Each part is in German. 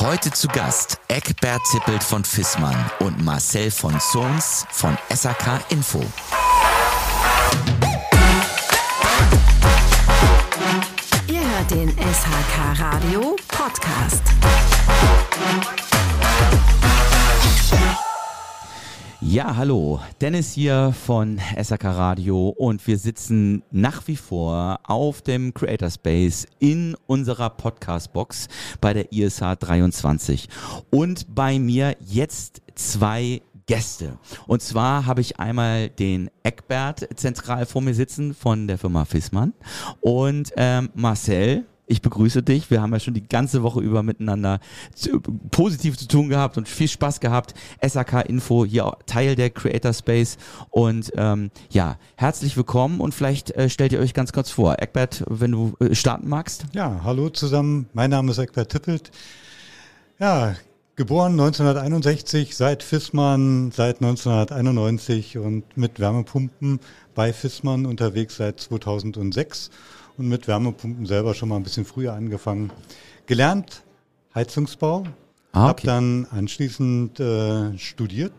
Heute zu Gast Eckbert Zippelt von Fissmann und Marcel von Zons von SAK Info. Ihr hört den SHK Radio Podcast. Ja, hallo, Dennis hier von SAK Radio und wir sitzen nach wie vor auf dem Creator Space in unserer Podcast Box bei der ISH 23 und bei mir jetzt zwei Gäste. Und zwar habe ich einmal den Eckbert zentral vor mir sitzen von der Firma Fissmann und ähm, Marcel ich begrüße dich. Wir haben ja schon die ganze Woche über miteinander zu, positiv zu tun gehabt und viel Spaß gehabt. SAK Info, hier Teil der Creator Space. Und ähm, ja, herzlich willkommen und vielleicht äh, stellt ihr euch ganz kurz vor. Eckbert, wenn du äh, starten magst. Ja, hallo zusammen. Mein Name ist Eckbert Tippelt. Ja, geboren 1961, seit Fissmann seit 1991 und mit Wärmepumpen bei Fissmann unterwegs seit 2006 und mit Wärmepumpen selber schon mal ein bisschen früher angefangen. Gelernt Heizungsbau, ah, okay. habe dann anschließend äh, studiert,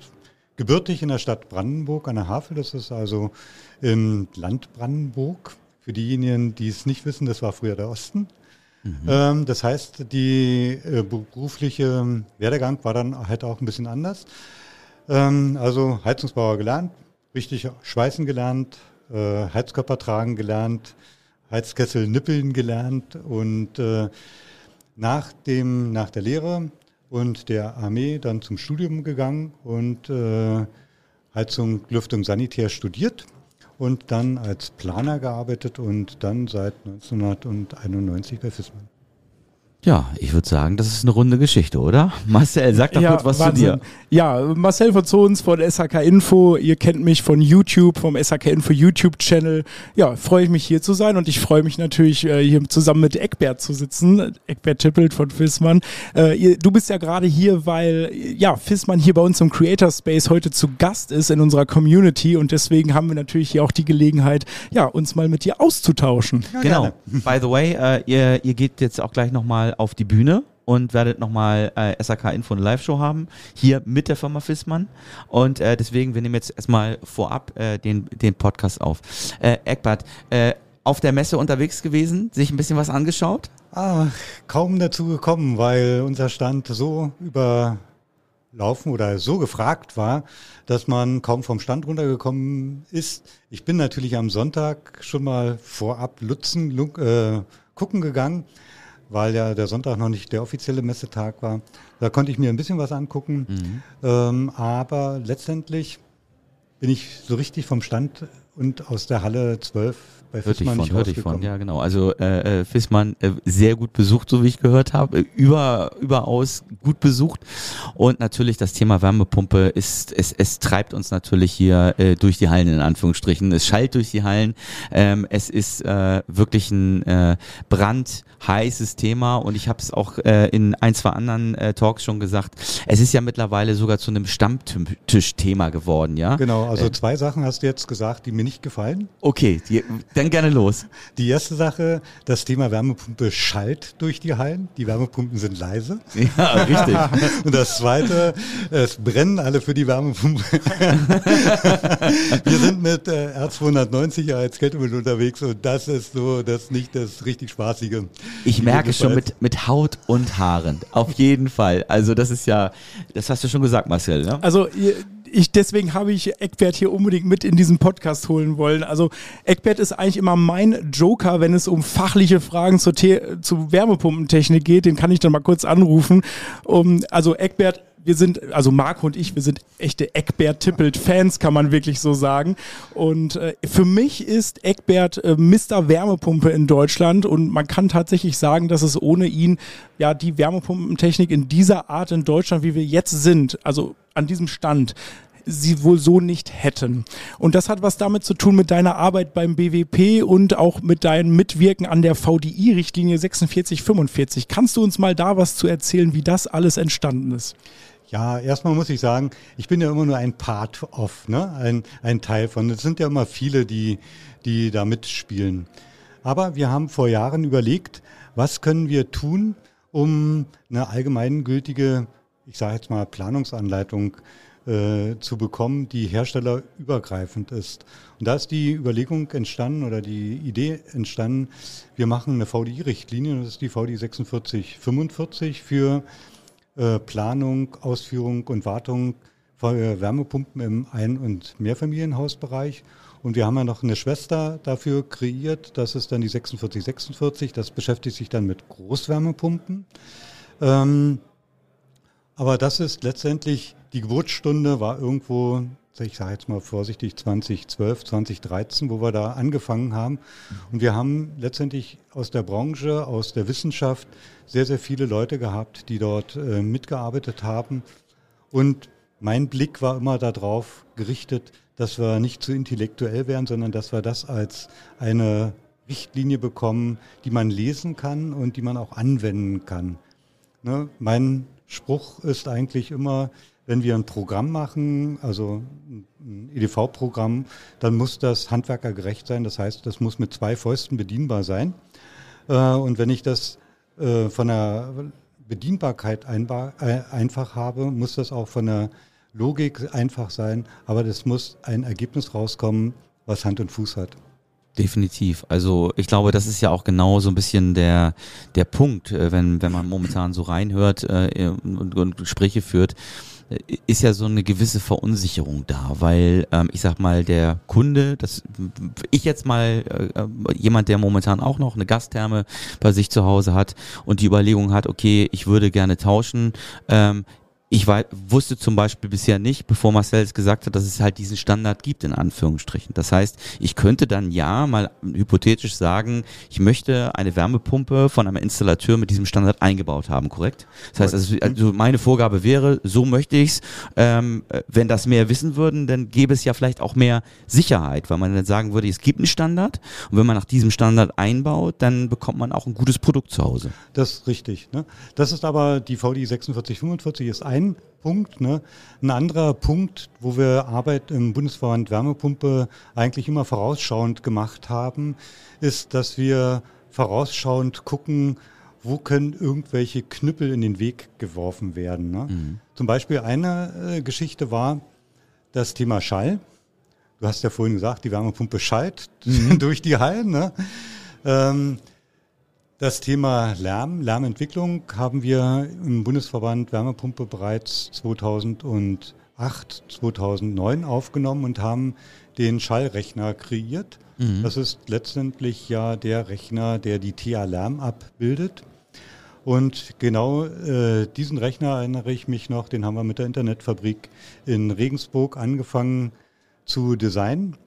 gebürtig in der Stadt Brandenburg an der Havel, das ist also im Land Brandenburg. Für diejenigen, die es nicht wissen, das war früher der Osten. Mhm. Ähm, das heißt, die äh, berufliche Werdegang war dann halt auch ein bisschen anders. Ähm, also Heizungsbauer gelernt, richtig Schweißen gelernt, äh, Heizkörper tragen gelernt, Heizkessel nippeln gelernt und äh, nach, dem, nach der Lehre und der Armee dann zum Studium gegangen und äh, Heizung, Lüftung, Sanitär studiert und dann als Planer gearbeitet und dann seit 1991 bei FISMAN. Ja, ich würde sagen, das ist eine runde Geschichte, oder? Marcel, sag doch ja, kurz was Wahnsinn. zu dir. Ja, Marcel von Zons von SHK Info. Ihr kennt mich von YouTube, vom SHK Info YouTube-Channel. Ja, freue ich mich hier zu sein und ich freue mich natürlich, äh, hier zusammen mit Eckbert zu sitzen. Eckbert Tippelt von Fissmann. Äh, du bist ja gerade hier, weil ja, Fissmann hier bei uns im Creator Space heute zu Gast ist in unserer Community und deswegen haben wir natürlich hier auch die Gelegenheit, ja, uns mal mit dir auszutauschen. Ja, genau. By the way, äh, ihr, ihr geht jetzt auch gleich nochmal auf die Bühne und werdet nochmal äh, SAK Info eine Live-Show haben, hier mit der Firma Fissmann. Und äh, deswegen, wir nehmen jetzt erstmal vorab äh, den, den Podcast auf. Äh, Eckbert, äh, auf der Messe unterwegs gewesen, sich ein bisschen was angeschaut? Ah, kaum dazu gekommen, weil unser Stand so überlaufen oder so gefragt war, dass man kaum vom Stand runtergekommen ist. Ich bin natürlich am Sonntag schon mal vorab Lutzen, äh, gucken gegangen weil ja der Sonntag noch nicht der offizielle Messetag war. Da konnte ich mir ein bisschen was angucken. Mhm. Ähm, aber letztendlich bin ich so richtig vom Stand und aus der Halle 12 bei Fissmann hört ich von, hört ich von, ja genau. Also äh, äh, Fissmann äh, sehr gut besucht, so wie ich gehört habe, äh, über überaus gut besucht und natürlich das Thema Wärmepumpe ist es, es treibt uns natürlich hier äh, durch die Hallen in Anführungsstrichen. Es schallt durch die Hallen. Ähm, es ist äh, wirklich ein äh, brandheißes Thema und ich habe es auch äh, in ein zwei anderen äh, Talks schon gesagt. Es ist ja mittlerweile sogar zu einem Stammtischthema geworden, ja. Genau. Also äh, zwei Sachen hast du jetzt gesagt, die mir nicht gefallen. Okay. Die, dann gerne los. Die erste Sache, das Thema Wärmepumpe schallt durch die Hallen. Die Wärmepumpen sind leise. Ja, richtig. Und das zweite, es brennen alle für die Wärmepumpe. Wir sind mit äh, R290 als Kältemittel unterwegs und das ist so das nicht das richtig Spaßige. Ich merke schon mit, mit Haut und Haaren. Auf jeden Fall. Also das ist ja, das hast du schon gesagt, Marcel. Ne? Also ihr, ich, deswegen habe ich Eckbert hier unbedingt mit in diesen Podcast holen wollen. Also Eckbert ist eigentlich immer mein Joker, wenn es um fachliche Fragen zur, The Wärmepumpentechnik geht. Den kann ich dann mal kurz anrufen. Um, also Eckbert, wir sind, also Marco und ich, wir sind echte Eckbert-Tippelt-Fans, kann man wirklich so sagen. Und äh, für mich ist Eckbert äh, Mr. Wärmepumpe in Deutschland und man kann tatsächlich sagen, dass es ohne ihn ja die Wärmepumpentechnik in dieser Art in Deutschland, wie wir jetzt sind, also an diesem Stand, sie wohl so nicht hätten. Und das hat was damit zu tun mit deiner Arbeit beim BWP und auch mit deinem Mitwirken an der VDI-Richtlinie 4645. Kannst du uns mal da was zu erzählen, wie das alles entstanden ist? Ja, erstmal muss ich sagen, ich bin ja immer nur ein Part of, ne? ein, ein Teil von. Es sind ja immer viele, die, die da mitspielen. Aber wir haben vor Jahren überlegt, was können wir tun, um eine allgemeingültige, ich sage jetzt mal, Planungsanleitung äh, zu bekommen, die herstellerübergreifend ist. Und da ist die Überlegung entstanden oder die Idee entstanden, wir machen eine VDI-Richtlinie, das ist die VDI 4645 für äh, Planung, Ausführung und Wartung von Wärmepumpen im Ein- und Mehrfamilienhausbereich. Und wir haben ja noch eine Schwester dafür kreiert, das ist dann die 4646, das beschäftigt sich dann mit Großwärmepumpen. Ähm, aber das ist letztendlich, die Geburtsstunde war irgendwo, ich sage jetzt mal vorsichtig, 2012, 2013, wo wir da angefangen haben. Und wir haben letztendlich aus der Branche, aus der Wissenschaft sehr, sehr viele Leute gehabt, die dort äh, mitgearbeitet haben. Und mein Blick war immer darauf gerichtet, dass wir nicht zu intellektuell werden, sondern dass wir das als eine Richtlinie bekommen, die man lesen kann und die man auch anwenden kann. Ne? Mein Spruch ist eigentlich immer, wenn wir ein Programm machen, also ein EDV-Programm, dann muss das handwerkergerecht sein. Das heißt, das muss mit zwei Fäusten bedienbar sein. Äh, und wenn ich das äh, von der Bedienbarkeit äh, einfach habe, muss das auch von der Logik einfach sein. Aber das muss ein Ergebnis rauskommen, was Hand und Fuß hat. Definitiv. Also ich glaube, das ist ja auch genau so ein bisschen der, der Punkt, wenn, wenn man momentan so reinhört und, und Gespräche führt, ist ja so eine gewisse Verunsicherung da, weil ähm, ich sag mal, der Kunde, das ich jetzt mal äh, jemand, der momentan auch noch eine Gastherme bei sich zu Hause hat und die Überlegung hat, okay, ich würde gerne tauschen, ähm, ich war, wusste zum Beispiel bisher nicht, bevor Marcel es gesagt hat, dass es halt diesen Standard gibt, in Anführungsstrichen. Das heißt, ich könnte dann ja mal hypothetisch sagen, ich möchte eine Wärmepumpe von einem Installateur mit diesem Standard eingebaut haben, korrekt? Das heißt, also, also meine Vorgabe wäre, so möchte ich's. Ähm, wenn das mehr wissen würden, dann gäbe es ja vielleicht auch mehr Sicherheit, weil man dann sagen würde, es gibt einen Standard und wenn man nach diesem Standard einbaut, dann bekommt man auch ein gutes Produkt zu Hause. Das ist richtig. Ne? Das ist aber die VDI 4645 ist ein ein Punkt. Ne? Ein anderer Punkt, wo wir Arbeit im Bundesverband Wärmepumpe eigentlich immer vorausschauend gemacht haben, ist, dass wir vorausschauend gucken, wo können irgendwelche Knüppel in den Weg geworfen werden. Ne? Mhm. Zum Beispiel eine äh, Geschichte war das Thema Schall. Du hast ja vorhin gesagt, die Wärmepumpe schallt mhm. durch die Hallen. Ne? Ähm, das Thema Lärm, Lärmentwicklung haben wir im Bundesverband Wärmepumpe bereits 2008, 2009 aufgenommen und haben den Schallrechner kreiert. Mhm. Das ist letztendlich ja der Rechner, der die TA-Lärm abbildet. Und genau äh, diesen Rechner erinnere ich mich noch, den haben wir mit der Internetfabrik in Regensburg angefangen zu designen.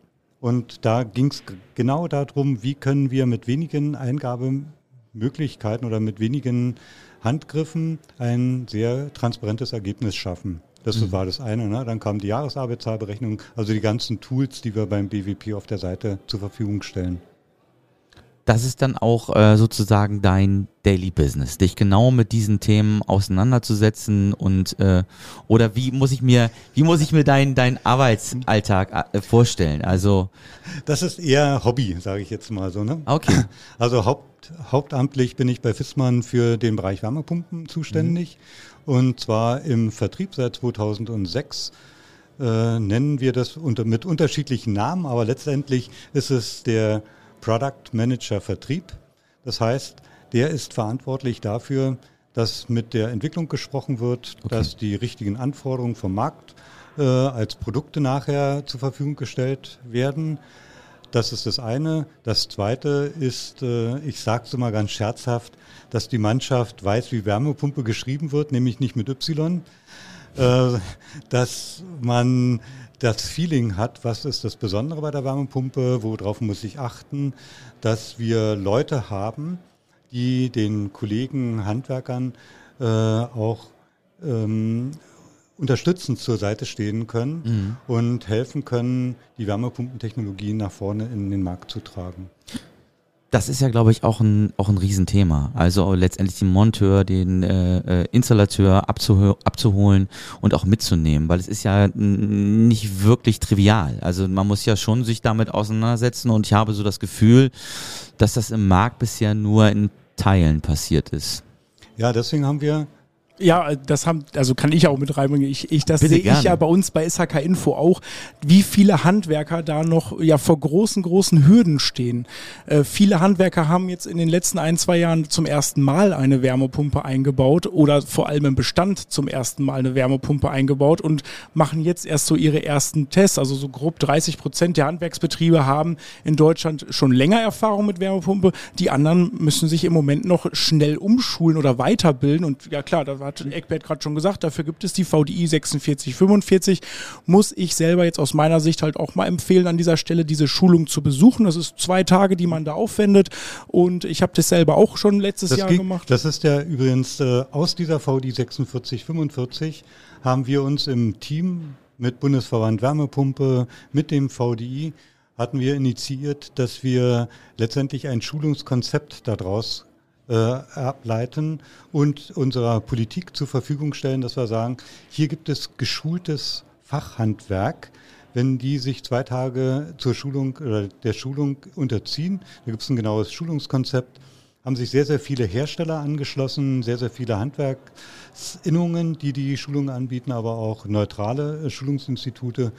Und da ging es genau darum, wie können wir mit wenigen Eingaben Möglichkeiten oder mit wenigen Handgriffen ein sehr transparentes Ergebnis schaffen. Das mhm. war das eine. Ne? Dann kam die Jahresarbeitszahlberechnung, also die ganzen Tools, die wir beim BWP auf der Seite zur Verfügung stellen das ist dann auch äh, sozusagen dein Daily Business, dich genau mit diesen Themen auseinanderzusetzen und äh, oder wie muss ich mir wie muss ich mir deinen dein Arbeitsalltag äh, vorstellen? Also das ist eher Hobby, sage ich jetzt mal so. Ne? Okay. Also Haupt, hauptamtlich bin ich bei Fissmann für den Bereich Wärmepumpen zuständig mhm. und zwar im Vertrieb seit 2006 äh, nennen wir das unter, mit unterschiedlichen Namen, aber letztendlich ist es der Product Manager Vertrieb. Das heißt, der ist verantwortlich dafür, dass mit der Entwicklung gesprochen wird, okay. dass die richtigen Anforderungen vom Markt äh, als Produkte nachher zur Verfügung gestellt werden. Das ist das eine. Das zweite ist, äh, ich sage es immer ganz scherzhaft, dass die Mannschaft weiß, wie Wärmepumpe geschrieben wird, nämlich nicht mit Y. Äh, dass man das Feeling hat, was ist das Besondere bei der Wärmepumpe, worauf muss ich achten, dass wir Leute haben, die den Kollegen, Handwerkern äh, auch ähm, unterstützend zur Seite stehen können mhm. und helfen können, die Wärmepumpentechnologien nach vorne in den Markt zu tragen. Das ist ja, glaube ich, auch ein, auch ein Riesenthema. Also letztendlich den Monteur, den äh, äh Installateur abzuh abzuholen und auch mitzunehmen, weil es ist ja nicht wirklich trivial. Also man muss ja schon sich damit auseinandersetzen und ich habe so das Gefühl, dass das im Markt bisher nur in Teilen passiert ist. Ja, deswegen haben wir ja, das haben, also kann ich auch mit reinbringen. Ich, ich, das Bitte sehe ich ja bei uns bei SHK Info auch, wie viele Handwerker da noch ja vor großen, großen Hürden stehen. Äh, viele Handwerker haben jetzt in den letzten ein, zwei Jahren zum ersten Mal eine Wärmepumpe eingebaut oder vor allem im Bestand zum ersten Mal eine Wärmepumpe eingebaut und machen jetzt erst so ihre ersten Tests. Also so grob 30 Prozent der Handwerksbetriebe haben in Deutschland schon länger Erfahrung mit Wärmepumpe. Die anderen müssen sich im Moment noch schnell umschulen oder weiterbilden. Und ja klar, da hat Eckbert gerade schon gesagt, dafür gibt es die VDI 4645. Muss ich selber jetzt aus meiner Sicht halt auch mal empfehlen, an dieser Stelle diese Schulung zu besuchen. Das ist zwei Tage, die man da aufwendet. Und ich habe das selber auch schon letztes Das Jahr ging- gemacht. Das ist ja übrigens äh, aus dieser VDI 4645 haben wir uns im Team mit Bundesverband Wärmepumpe, mit dem VDI, hatten wir initiiert, dass wir letztendlich ein Schulungskonzept daraus äh, ableiten und unserer Politik zur Verfügung stellen, dass wir sagen, hier gibt es geschultes Fachhandwerk, wenn die sich zwei Tage zur Schulung oder der Schulung unterziehen. Da gibt es ein genaues Schulungskonzept haben sich sehr, sehr viele Hersteller angeschlossen, sehr, sehr viele Handwerksinnungen, die die Schulungen anbieten, aber auch neutrale äh, Schulungsinstitute,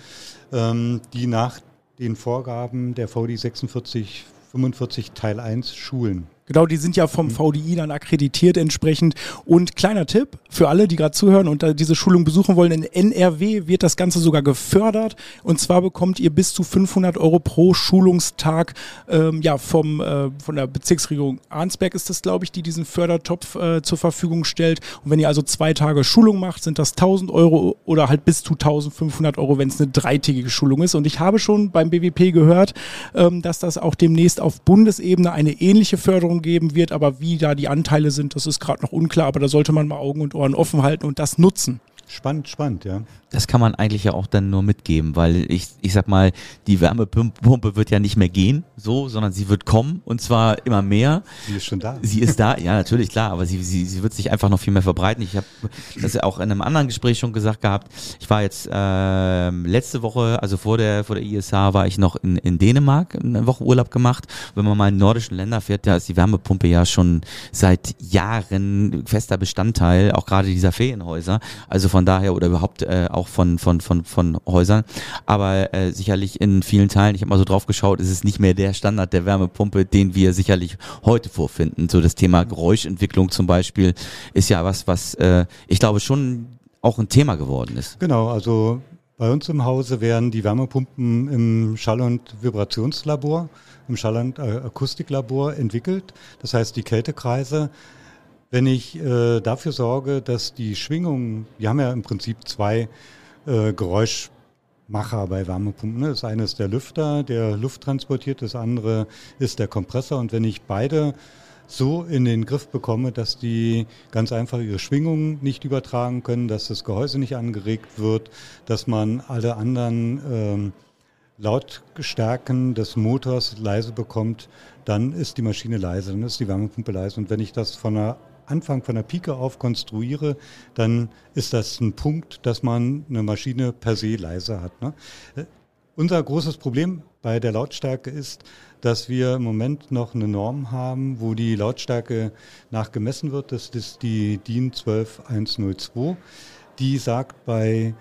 ähm, die nach den Vorgaben der VDI 4645 Teil 1 schulen. Genau, die sind ja vom VDI dann akkreditiert entsprechend. Und kleiner Tipp für alle, die gerade zuhören und diese Schulung besuchen wollen, in NRW wird das Ganze sogar gefördert. Und zwar bekommt ihr bis zu 500 Euro pro Schulungstag ähm, ja, vom, äh, von der Bezirksregierung Arnsberg ist das, glaube ich, die diesen Fördertopf äh, zur Verfügung stellt. Und wenn ihr also zwei Tage Schulung macht, sind das 1000 Euro oder halt bis zu 1500 Euro, wenn es eine dreitägige Schulung ist. Und ich habe schon beim BWP gehört, ähm, dass das auch demnächst auf Bundesebene eine ähnliche Förderung geben wird. Aber wie da die Anteile sind, das ist gerade noch unklar. Aber da sollte man mal Augen und Ohren offen halten und das nutzen. Spannend, spannend, ja. Das kann man eigentlich ja auch dann nur mitgeben, weil ich, ich sag mal, die Wärmepumpe wird ja nicht mehr gehen, so, sondern sie wird kommen und zwar immer mehr. Sie ist schon da. Sie ist da, ja, natürlich, klar, aber sie, sie, sie wird sich einfach noch viel mehr verbreiten. Ich habe das ja auch in einem anderen Gespräch schon gesagt gehabt. Ich war jetzt ähm, letzte Woche, also vor der, vor der ISH, war ich noch in, in Dänemark, eine Woche Urlaub gemacht. Wenn man mal in nordischen Länder fährt, da ist die Wärmepumpe ja schon seit Jahren fester Bestandteil, auch gerade dieser Ferienhäuser. Also von daher oder überhaupt äh, auch von, von, von, von Häusern. Aber äh, sicherlich in vielen Teilen, ich habe mal so drauf geschaut, ist es nicht mehr der Standard der Wärmepumpe, den wir sicherlich heute vorfinden. So das Thema Geräuschentwicklung zum Beispiel ist ja was, was äh, ich glaube schon auch ein Thema geworden ist. Genau, also bei uns im Hause werden die Wärmepumpen im Schall- und Vibrationslabor, im Schall- und äh, Akustiklabor entwickelt. Das heißt, die Kältekreise, wenn ich äh, dafür sorge, dass die Schwingungen, wir haben ja im Prinzip zwei äh, Geräuschmacher bei Wärmepumpen. Ne? Das eine ist der Lüfter, der Luft transportiert, das andere ist der Kompressor. Und wenn ich beide so in den Griff bekomme, dass die ganz einfach ihre Schwingungen nicht übertragen können, dass das Gehäuse nicht angeregt wird, dass man alle anderen ähm, Lautstärken des Motors leise bekommt, dann ist die Maschine leise, dann ist die Wärmepumpe leise. Und wenn ich das von der Anfang von der Pike auf konstruiere, dann ist das ein Punkt, dass man eine Maschine per se leise hat. Ne? Äh, Unser großes Problem bei der Lautstärke ist, dass wir im Moment noch eine Norm haben, wo die Lautstärke nachgemessen wird. Das ist die DIN 12102. Die sagt bei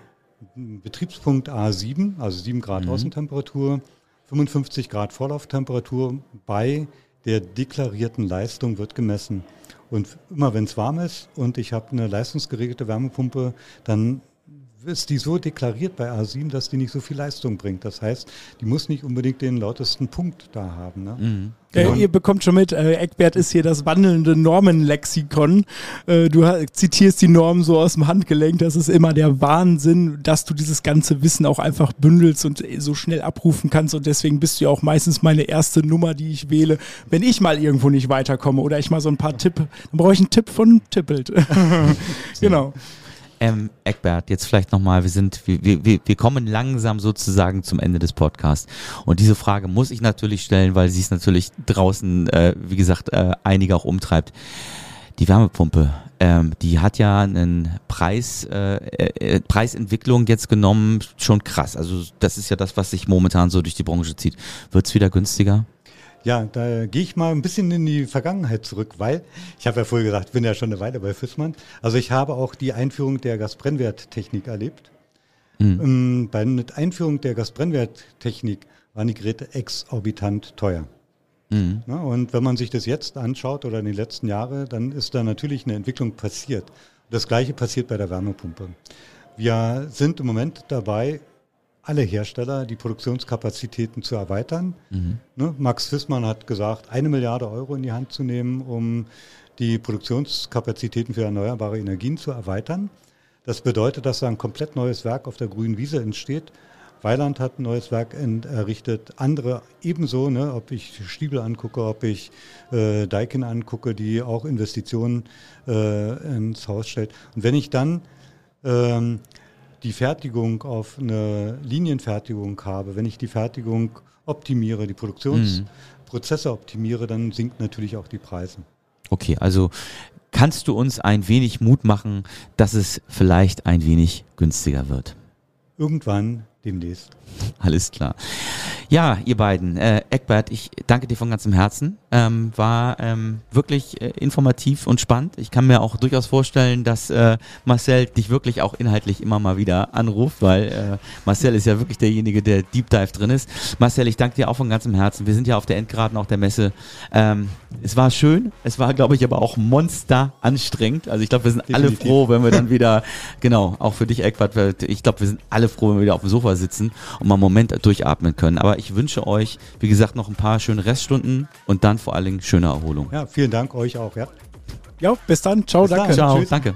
Betriebspunkt A7, also 7 Grad Außentemperatur, 55 Grad Vorlauftemperatur bei der deklarierten Leistung wird gemessen. Und immer wenn es warm ist und ich habe eine leistungsgeregelte Wärmepumpe, dann ist die so deklariert bei A7, dass die nicht so viel Leistung bringt. Das heißt, die muss nicht unbedingt den lautesten Punkt da haben. Ne? Äh, ihr bekommt schon mit, äh, Eckbert ist hier das wandelnde Normenlexikon. Äh, du zitierst die Normen so aus dem Handgelenk. Das ist immer der Wahnsinn, dass du dieses ganze Wissen auch einfach bündelst und äh, so schnell abrufen kannst. Und deswegen bist du ja auch meistens meine erste Nummer, die ich wähle, wenn ich mal irgendwo nicht weiterkomme oder ich mal so ein paar Tipp, dann brauche ich einen Tipp von Tippelt. genau. Ähm, Eckbert, jetzt vielleicht nochmal, wir sind, wir, wir, wir kommen langsam sozusagen zum Ende des Podcasts. Und diese Frage muss ich natürlich stellen, weil sie es natürlich draußen, äh, wie gesagt, äh, einige auch umtreibt. Die Wärmepumpe, ähm, die hat ja einen Preis, äh, äh, Preisentwicklung jetzt genommen, schon krass. Also das ist ja das, was sich momentan so durch die Branche zieht. Wird es wieder günstiger? Ja, da gehe ich mal ein bisschen in die Vergangenheit zurück, weil ich habe ja vorher gesagt, ich bin ja schon eine Weile bei Fissmann. Also ich habe auch die Einführung der Gasbrennwerttechnik erlebt. Mhm. Ähm, bei der Einführung der Gasbrennwerttechnik waren die Geräte exorbitant teuer. Mhm. Na, und wenn man sich das jetzt anschaut oder in den letzten Jahren, dann ist da natürlich eine Entwicklung passiert. Das gleiche passiert bei der Wärmepumpe. Wir sind im Moment dabei, alle Hersteller die Produktionskapazitäten zu erweitern. Mhm. Ne, Max Fissmann hat gesagt, eine Milliarde Euro in die Hand zu nehmen, um die Produktionskapazitäten für erneuerbare Energien zu erweitern. Das bedeutet, dass da ein komplett neues Werk auf der grünen Wiese entsteht. Weiland hat ein neues Werk errichtet, andere ebenso, ne, ob ich Stiebel angucke, ob ich äh, Daikin angucke, die auch Investitionen äh, ins Haus stellt. Und wenn ich dann ähm, die Fertigung auf eine Linienfertigung habe, wenn ich die Fertigung optimiere, die Produktionsprozesse mhm. optimiere, dann sinkt natürlich auch die Preise. Okay, also kannst du uns ein wenig Mut machen, dass es vielleicht ein wenig günstiger wird? Irgendwann demnächst. Alles klar. Ja, ihr beiden, äh, Eckbert, ich danke dir von ganzem Herzen. Ähm, war ähm, wirklich äh, informativ und spannend. Ich kann mir auch durchaus vorstellen, dass äh, Marcel dich wirklich auch inhaltlich immer mal wieder anruft, weil äh, Marcel ist ja wirklich derjenige, der Deep Dive drin ist. Marcel, ich danke dir auch von ganzem Herzen. Wir sind ja auf der Endgeraden auch der Messe. Ähm, es war schön, es war, glaube ich, aber auch monster anstrengend. Also ich glaube, wir sind Definitiv. alle froh, wenn wir dann wieder, genau, auch für dich, Eckbert, ich glaube, wir sind alle froh, wenn wir wieder auf dem Sofa sitzen und mal einen Moment durchatmen können. Aber ich wünsche euch, wie gesagt, noch ein paar schöne Reststunden und dann vor allen Dingen schöne Erholung. Ja, vielen Dank euch auch. Ja, ja bis dann. Ciao, bis danke. Dann. Ciao, Tschüss. danke.